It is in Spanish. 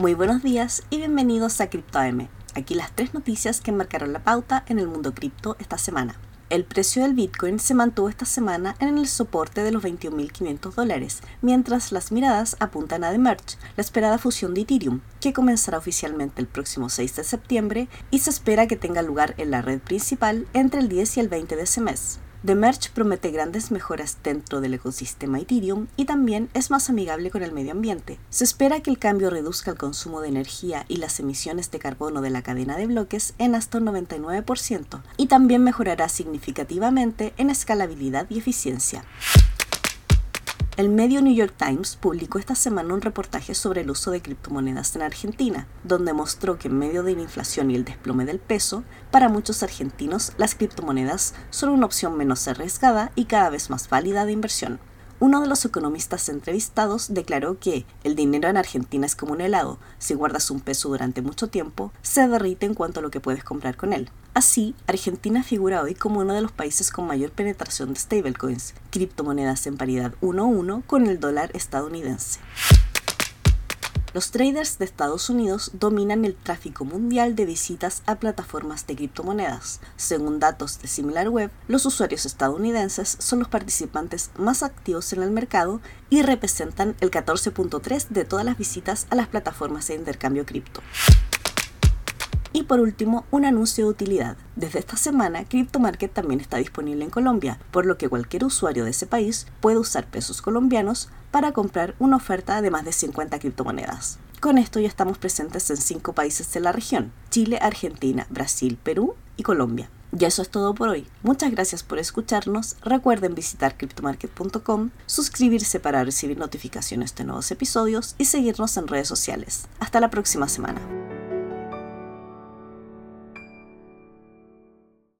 Muy buenos días y bienvenidos a CryptoM. Aquí las tres noticias que marcaron la pauta en el mundo cripto esta semana. El precio del Bitcoin se mantuvo esta semana en el soporte de los 21.500 dólares, mientras las miradas apuntan a The Merge, la esperada fusión de Ethereum, que comenzará oficialmente el próximo 6 de septiembre y se espera que tenga lugar en la red principal entre el 10 y el 20 de ese mes. The Merge promete grandes mejoras dentro del ecosistema Ethereum y también es más amigable con el medio ambiente. Se espera que el cambio reduzca el consumo de energía y las emisiones de carbono de la cadena de bloques en hasta un 99% y también mejorará significativamente en escalabilidad y eficiencia. El medio New York Times publicó esta semana un reportaje sobre el uso de criptomonedas en Argentina, donde mostró que en medio de la inflación y el desplome del peso, para muchos argentinos las criptomonedas son una opción menos arriesgada y cada vez más válida de inversión. Uno de los economistas entrevistados declaró que el dinero en Argentina es como un helado, si guardas un peso durante mucho tiempo, se derrite en cuanto a lo que puedes comprar con él. Así, Argentina figura hoy como uno de los países con mayor penetración de stablecoins, criptomonedas en paridad 1-1 con el dólar estadounidense. Los traders de Estados Unidos dominan el tráfico mundial de visitas a plataformas de criptomonedas. Según datos de SimilarWeb, los usuarios estadounidenses son los participantes más activos en el mercado y representan el 14.3 de todas las visitas a las plataformas de intercambio cripto. Y por último, un anuncio de utilidad. Desde esta semana, CryptoMarket también está disponible en Colombia, por lo que cualquier usuario de ese país puede usar pesos colombianos para comprar una oferta de más de 50 criptomonedas. Con esto ya estamos presentes en cinco países de la región, Chile, Argentina, Brasil, Perú y Colombia. Y eso es todo por hoy. Muchas gracias por escucharnos. Recuerden visitar cryptomarket.com, suscribirse para recibir notificaciones de nuevos episodios y seguirnos en redes sociales. Hasta la próxima semana.